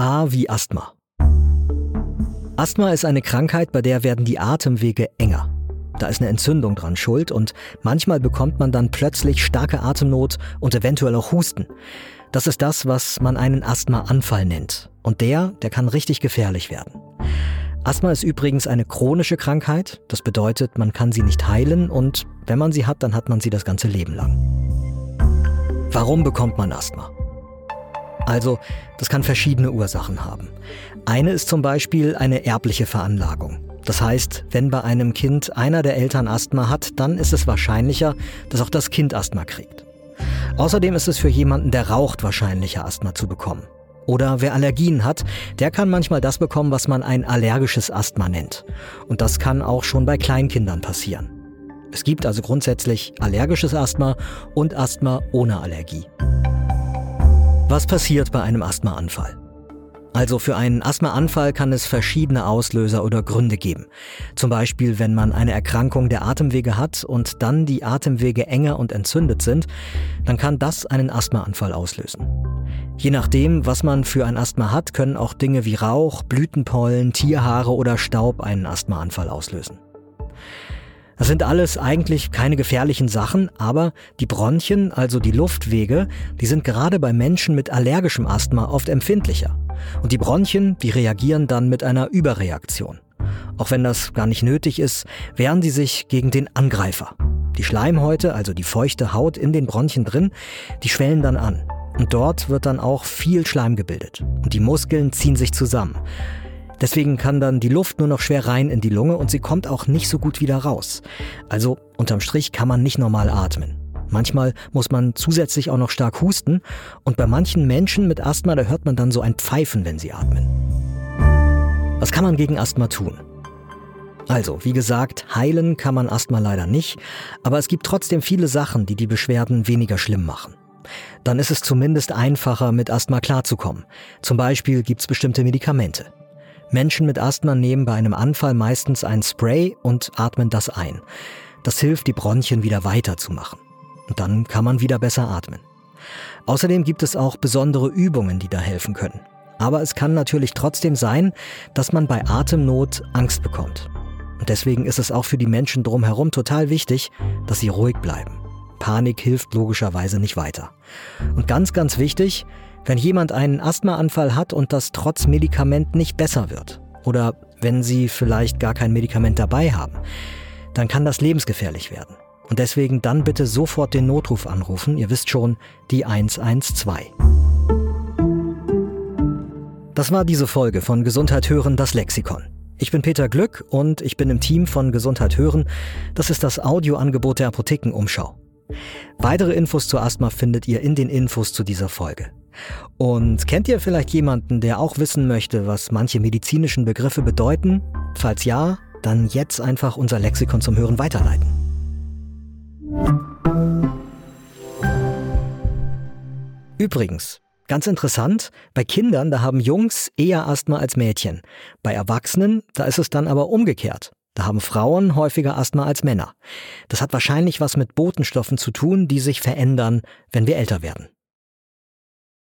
A wie Asthma. Asthma ist eine Krankheit, bei der werden die Atemwege enger. Da ist eine Entzündung dran schuld und manchmal bekommt man dann plötzlich starke Atemnot und eventuell auch Husten. Das ist das, was man einen Asthmaanfall nennt. Und der, der kann richtig gefährlich werden. Asthma ist übrigens eine chronische Krankheit. Das bedeutet, man kann sie nicht heilen und wenn man sie hat, dann hat man sie das ganze Leben lang. Warum bekommt man Asthma? Also, das kann verschiedene Ursachen haben. Eine ist zum Beispiel eine erbliche Veranlagung. Das heißt, wenn bei einem Kind einer der Eltern Asthma hat, dann ist es wahrscheinlicher, dass auch das Kind Asthma kriegt. Außerdem ist es für jemanden, der raucht, wahrscheinlicher Asthma zu bekommen. Oder wer Allergien hat, der kann manchmal das bekommen, was man ein allergisches Asthma nennt. Und das kann auch schon bei Kleinkindern passieren. Es gibt also grundsätzlich allergisches Asthma und Asthma ohne Allergie. Was passiert bei einem Asthmaanfall? Also für einen Asthmaanfall kann es verschiedene Auslöser oder Gründe geben. Zum Beispiel, wenn man eine Erkrankung der Atemwege hat und dann die Atemwege enger und entzündet sind, dann kann das einen Asthmaanfall auslösen. Je nachdem, was man für ein Asthma hat, können auch Dinge wie Rauch, Blütenpollen, Tierhaare oder Staub einen Asthmaanfall auslösen. Das sind alles eigentlich keine gefährlichen Sachen, aber die Bronchien, also die Luftwege, die sind gerade bei Menschen mit allergischem Asthma oft empfindlicher. Und die Bronchien, die reagieren dann mit einer Überreaktion. Auch wenn das gar nicht nötig ist, wehren sie sich gegen den Angreifer. Die Schleimhäute, also die feuchte Haut in den Bronchien drin, die schwellen dann an. Und dort wird dann auch viel Schleim gebildet. Und die Muskeln ziehen sich zusammen. Deswegen kann dann die Luft nur noch schwer rein in die Lunge und sie kommt auch nicht so gut wieder raus. Also unterm Strich kann man nicht normal atmen. Manchmal muss man zusätzlich auch noch stark husten und bei manchen Menschen mit Asthma, da hört man dann so ein Pfeifen, wenn sie atmen. Was kann man gegen Asthma tun? Also, wie gesagt, heilen kann man Asthma leider nicht, aber es gibt trotzdem viele Sachen, die die Beschwerden weniger schlimm machen. Dann ist es zumindest einfacher, mit Asthma klarzukommen. Zum Beispiel gibt es bestimmte Medikamente. Menschen mit Asthma nehmen bei einem Anfall meistens ein Spray und atmen das ein. Das hilft, die Bronchien wieder weiterzumachen. Und dann kann man wieder besser atmen. Außerdem gibt es auch besondere Übungen, die da helfen können. Aber es kann natürlich trotzdem sein, dass man bei Atemnot Angst bekommt. Und deswegen ist es auch für die Menschen drumherum total wichtig, dass sie ruhig bleiben. Panik hilft logischerweise nicht weiter. Und ganz, ganz wichtig, wenn jemand einen Asthmaanfall hat und das trotz Medikament nicht besser wird, oder wenn Sie vielleicht gar kein Medikament dabei haben, dann kann das lebensgefährlich werden. Und deswegen dann bitte sofort den Notruf anrufen. Ihr wisst schon, die 112. Das war diese Folge von Gesundheit hören, das Lexikon. Ich bin Peter Glück und ich bin im Team von Gesundheit hören. Das ist das Audioangebot der Apothekenumschau. Weitere Infos zu Asthma findet ihr in den Infos zu dieser Folge. Und kennt ihr vielleicht jemanden, der auch wissen möchte, was manche medizinischen Begriffe bedeuten? Falls ja, dann jetzt einfach unser Lexikon zum Hören weiterleiten. Übrigens, ganz interessant, bei Kindern, da haben Jungs eher Asthma als Mädchen. Bei Erwachsenen, da ist es dann aber umgekehrt. Da haben Frauen häufiger Asthma als Männer. Das hat wahrscheinlich was mit Botenstoffen zu tun, die sich verändern, wenn wir älter werden.